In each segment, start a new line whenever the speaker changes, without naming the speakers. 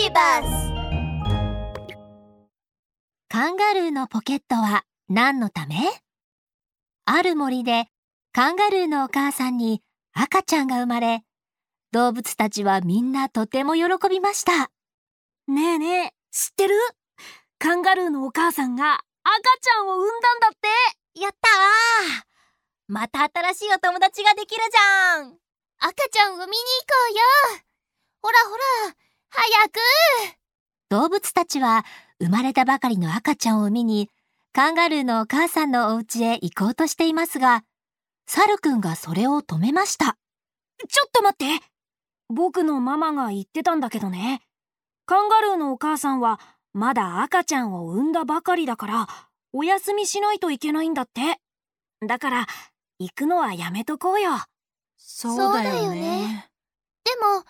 ビバス
カンガルーのポケットは何のため？ある森でカンガルーのお母さんに赤ちゃんが生まれ動物たちはみんなとても喜びました。
ねえねえ知ってる？カンガルーのお母さんが赤ちゃんを産んだんだって。
やったー。また新しいお友達ができるじゃん。赤ちゃん産みに行こうよ。ほらほら早く。
動物たちは生まれたばかりの赤ちゃんを見にカンガルーのお母さんのお家へ行こうとしていますがサルくんがそれを止めました。
ちょっと待って。僕のママが言ってたんだけどね。カンガルーのお母さんはまだ赤ちゃんを産んだばかりだからお休みしないといけないんだって。だから行くのはやめとこうよ。
そうだよね。でも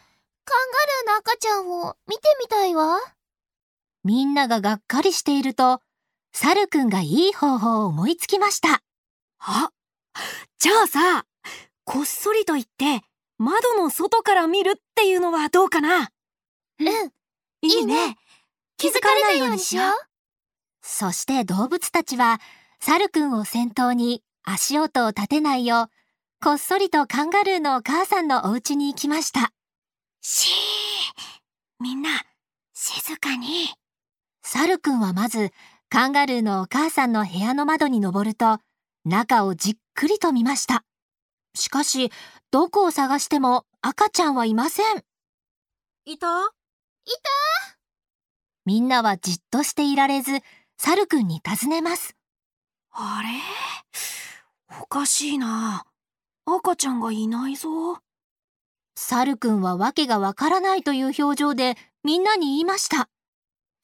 カンガルーの赤ちゃんを見てみたいわ。
みんなががっかりしているとサルくんがいい方法を思いつきました。
あじゃあさこっそりと言って窓の外から見るっていうのはどうかな？
うん。いいね。気づかれないようにしよう。
そして動物たちはサルくんを先頭に足音を立てないようこっそりとカンガルーのお母さんのお家に行きました
しーみんな静かに。
サルくんはまずカンガルーのお母さんの部屋の窓に登ると中をじっくりと見ました。しかしどこを探しても赤ちゃんはいません。
いた？
い
みんなはじっとしていられずサルくんに尋ねます。
あれ？おかしいな。赤ちゃんがいないぞ
サルくんは訳がわからないという表情でみんなに言いました。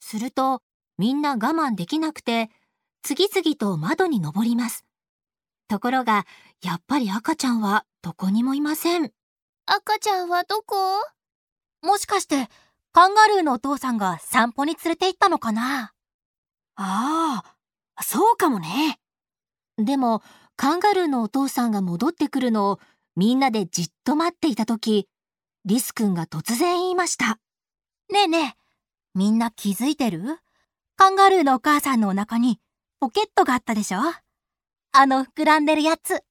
するとみんな我慢できなくて次々と窓に登ります。ところがやっぱり赤ちゃんはどこにもいません。
赤ちゃんはどこ？
もしかしてカンガルーのお父さんが散歩に連れて行ったのかな？
ああそうかもね。
でもカンガルーのお父さんが戻ってくるのをみんなでじっと待っていた時リスくんが突然言いました。
ねえねえみんな気づいてる？カンガルーのお母さんのお腹にポケットがあったでしょ？あの膨らんでるやつ。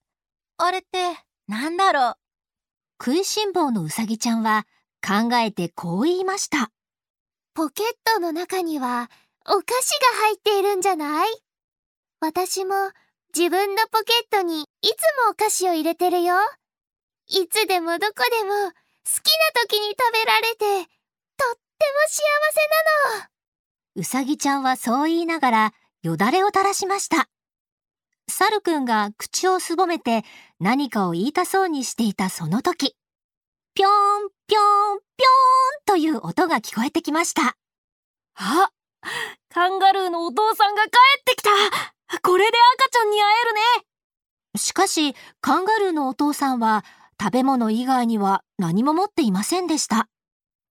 あれってなんだろう？
食いしん坊のうさぎちゃんは考えてこう言いました。
ポケットの中にはお菓子が入っているんじゃない？私も自分のポケットにいつもお菓子を入れてるよ。いつでもどこでも好きな時に食べられてとっても幸せなの。
うさぎちゃんはそう言いながらよだれを垂らしました。サルくんが口をすぼめて何かを言いたそうにしていたその時ぴょーんぴょーんぴょーんという音が聞こえてきました。
あカンガルーのお父さんが帰ってきた。これで赤ちゃんに会えるね。
しかしカンガルーのお父さんは食べ物以外には何も持っていませんでした。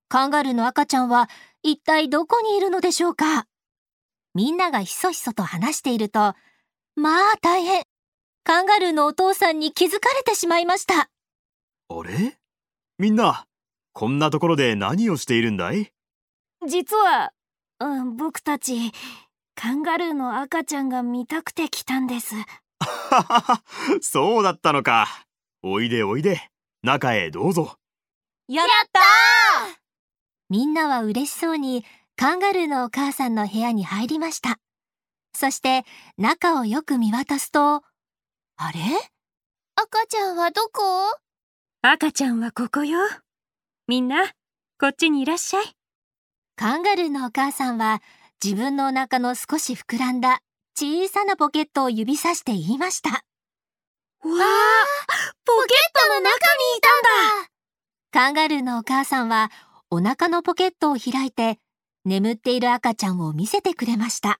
カンガルーの赤ちゃんは一体どこにいるのでしょうか？みんながひそひそと話しているとまあ大変。カンガルーのお父さんに気づかれてしまいました。
あれ？みんなこんなところで何をしているんだい？
実は、うん、僕たちカンガルーの赤ちゃんが見たくて来たんです。
そうだったのかおいでおいで。中へどうぞ。
やった
みんなは嬉しそうにカンガルーのお母さんの部屋に入りました。そして中をよく見渡すとあれ？
赤ちゃんはどこ？
赤ちゃんはここよ。みんなこっちにいらっしゃい。
カンガルーのお母さんは自分のお腹の少し膨らんだ小さなポケットを指さして言いました。
わあ
ポケットの中にいたんだ
カンガルーのお母さんはお腹のポケットを開いて眠っている赤ちゃんを見せてくれました。
わあ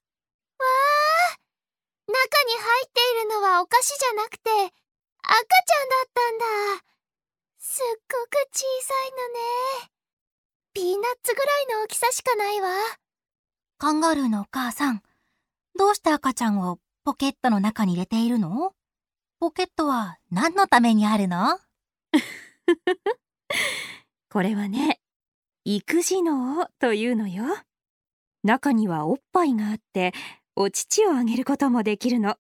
中に入っているのはお菓子じゃなくて赤ちゃんだったんだ。すっごく小さいのね。ピーナッツぐらいの大きさしかないわ。
カンガルーのお母さんどうして赤ちゃんをポケットの中に入れているの？ポケットは何のためにあるの？
これはね育児脳というのよ。中にはおっぱいがあってお乳をあげることもできるの。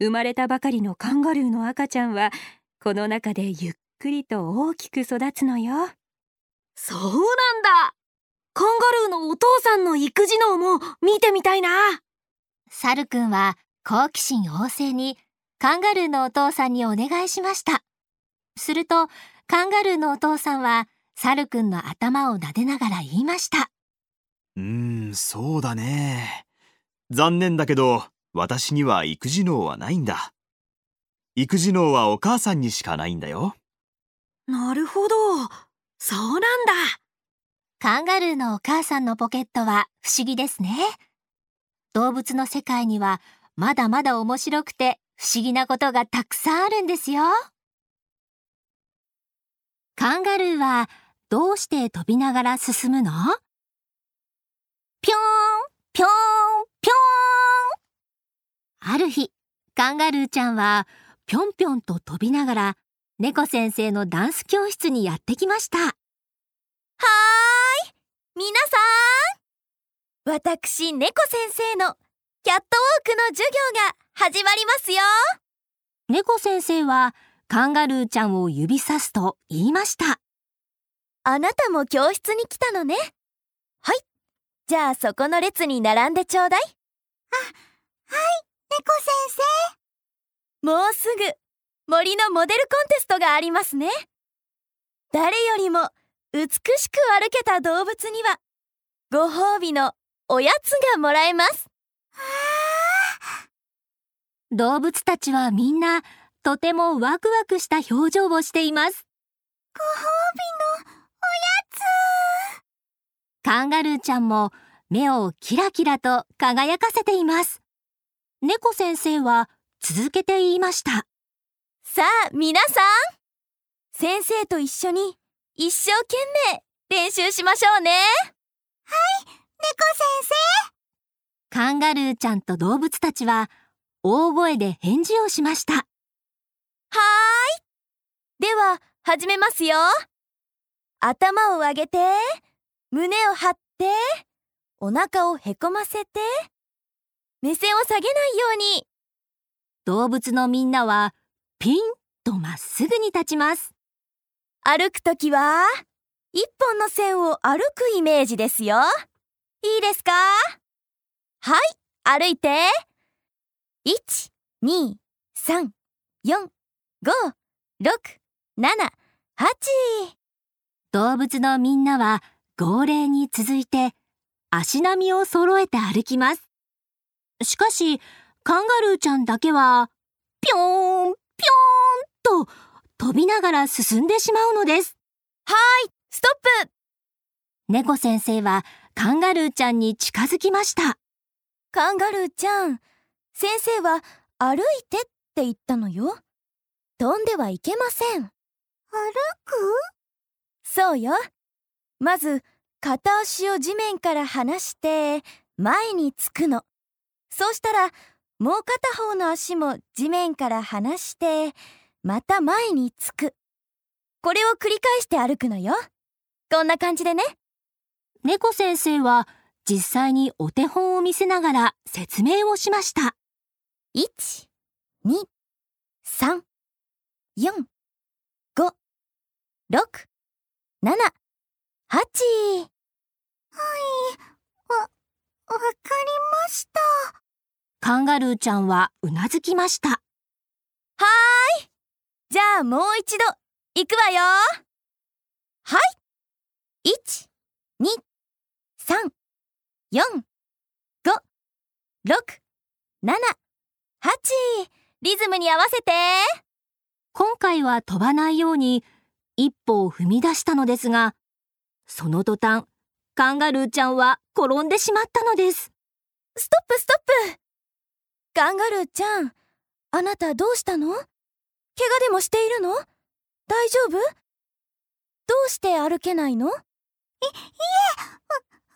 生まれたばかりのカンガルーの赤ちゃんはこの中でゆっくりと大きく育つのよ。
そうなんだ。カンガルーのお父さんの育児能も見てみたいな。
サルくんは好奇心旺盛にカンガルーのお父さんにお願いしました。するとカンガルーのお父さんはサルくんの頭を撫でながら言いました
うーん、そうだね。残念だけど、私には育児能はないんだ。育児能はお母さんにしかないんだよ。
なるほどそうなんだ
カンガルーのお母さんのポケットは不思議ですね動物の世界にはまだまだ面白くて不思議なことがたくさんあるんですよカンガルーはどうして飛びながら進むの？ぴょーんぴょーんぴょーん。ある日カンガルーちゃんはぴょんぴょんと飛びながら猫先生のダンス教室にやってきました。はーい皆さん。私猫先生のキャットウォークの授業が始まりますよ。猫先生はカンガルーちゃんを指さすと言いました。あなたも教室に来たのね。はい。じゃあそこの列に並んでちょうだい。あ、はい猫先生。もうすぐ森のモデルコンテストがありますね。誰よりも美しく歩けた動物にはご褒美のおやつがもらえます。動物たちはみんなとてもワクワクした表情をしています。ご褒美のおやつ。カンガルーちゃんも目をキラキラと輝かせています。猫先生は続けて言いました。さあ皆さん。先生と一緒に一生懸命練習しましょうね。はい猫先生。カンガルーちゃんと動物たちは大声で返事をしましたはーい。では始めますよ。頭を上げて胸を張ってお腹をへこませて目線を下げないように。動物のみんなはピンとまっすぐに立ちます。歩くときは一本の線を歩くイメージですよ。いいですか？はい歩いて。1、2、3、4 1234567動物のみんなは号令に続いて足並みを揃えて歩きます。しかしカンガルーちゃんだけはぴょーんぴょーんと飛びながら進んでしまうのです。はいストップ。猫先生はカンガルーちゃんに近づきました。カンガルーちゃん先生は歩いてって言ったのよ飛んではいけません。歩く？そうよ。まず片足を地面から離して前につくの。そうしたらもう片方の足も地面から離してまた前につく。これを繰り返して歩くのよ。こんな感じでね。猫先生は実際にお手本を見せながら説明をしました。1、2、3、4、5、6、7、8。はい、わ、わかりました。カンガルーちゃんはうなずきました。はーい。じゃあもう一度、行くわよ。はい。1、2、3、4、5、6、7、8リズムに合わせて今回は飛ばないように一歩を踏み出したのですがその途端カンガルーちゃんは転んでしまったのです。ストップストップ！カンガルーちゃんあなたどうしたの？怪我でもしているの？大丈夫？どうして歩けないの？い、いえ、わ、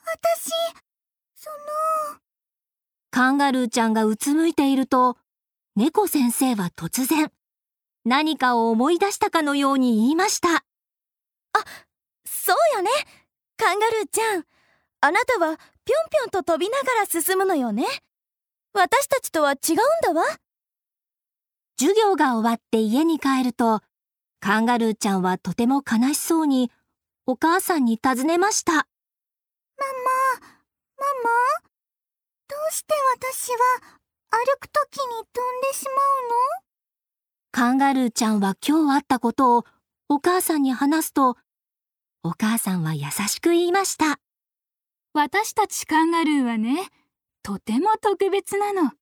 私、その。カンガルーちゃんがうつむいていると、猫先生は突然、何かを思い出したかのように言いました。あ、そうよね。ンガルーちゃん、あなたはぴょんぴょんと飛びながら進むのよね。私たちとは違うんだわ。
授業が終わって家に帰ると、カンガルーちゃんはとても悲しそうに、お母さんに尋ねました。ママ、
ママ、どうして私は歩くときに飛んでしまうの？
カンガルーちゃんは今日あったことをお母さんに話すと、お母さんは優しく言いました。
私たちカンガルーはね、とても特別なの。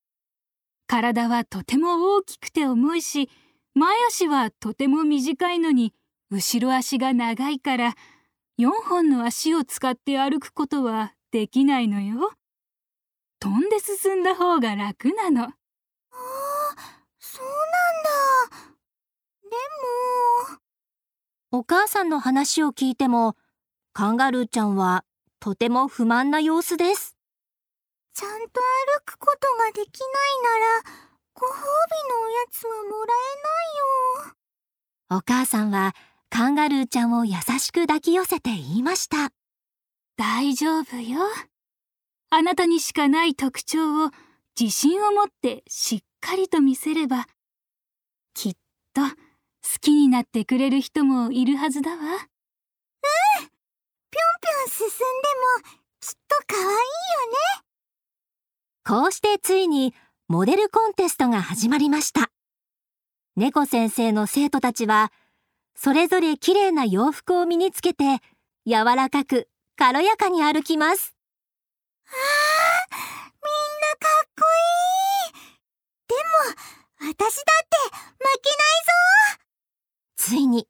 体はとても大きくて重いし、前足はとても短いのに、後ろ足が長いから、4本の足を使って歩くことはできないのよ。飛んで進んだ方が楽なの。あ
あ、そうなんだ。でも。
お母さんの話を聞いても、カンガルーちゃんはとても不満な様子です。
ちゃんと歩くことができないなら、ご褒美のおやつはもらえないよ。
お母さんはカンガルーちゃんを優しく抱き寄せて言いました。
大丈夫よ。あなたにしかない特徴を自信を持ってしっかりと見せれば、きっと好きになってくれる人もいるはずだわ。うんぴょん
ぴょん進んでもきっと可愛いよね。
こうしてついにモデルコンテストが始まりました。猫先生の生徒たちは、それぞれ綺麗な洋服を身につけて、柔らかく軽やかに歩きます。
ああ、みんなかっこいい。でも、私だって負けないぞ
ついに、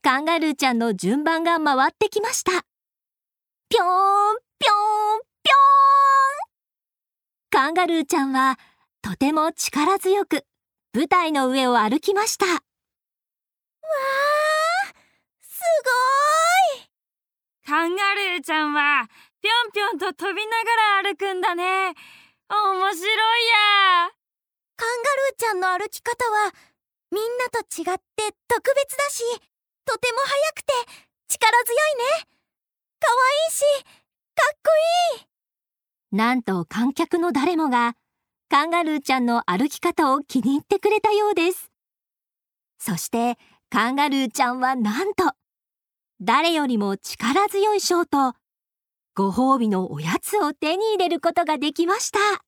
カンガルーちゃんの順番が回ってきました。ぴょーん、ぴょーん、ぴょーん。カンガルーちゃんは、とても力強く、舞台の上を歩きました。わー、
すごい
カンガルーちゃんは、ぴょんぴょんと飛びながら歩くんだね。面白いや。
カンガルーちゃんの歩き方は、みんなと違って特別だし、とても速くて力強いね。可愛いし、かっこいい。
なんと観客の誰もが、カンガルーちゃんの歩き方を気に入ってくれたようです。そして、カンガルーちゃんはなんと、誰よりも力強いショーと、ご褒美のおやつを手に入れることができました。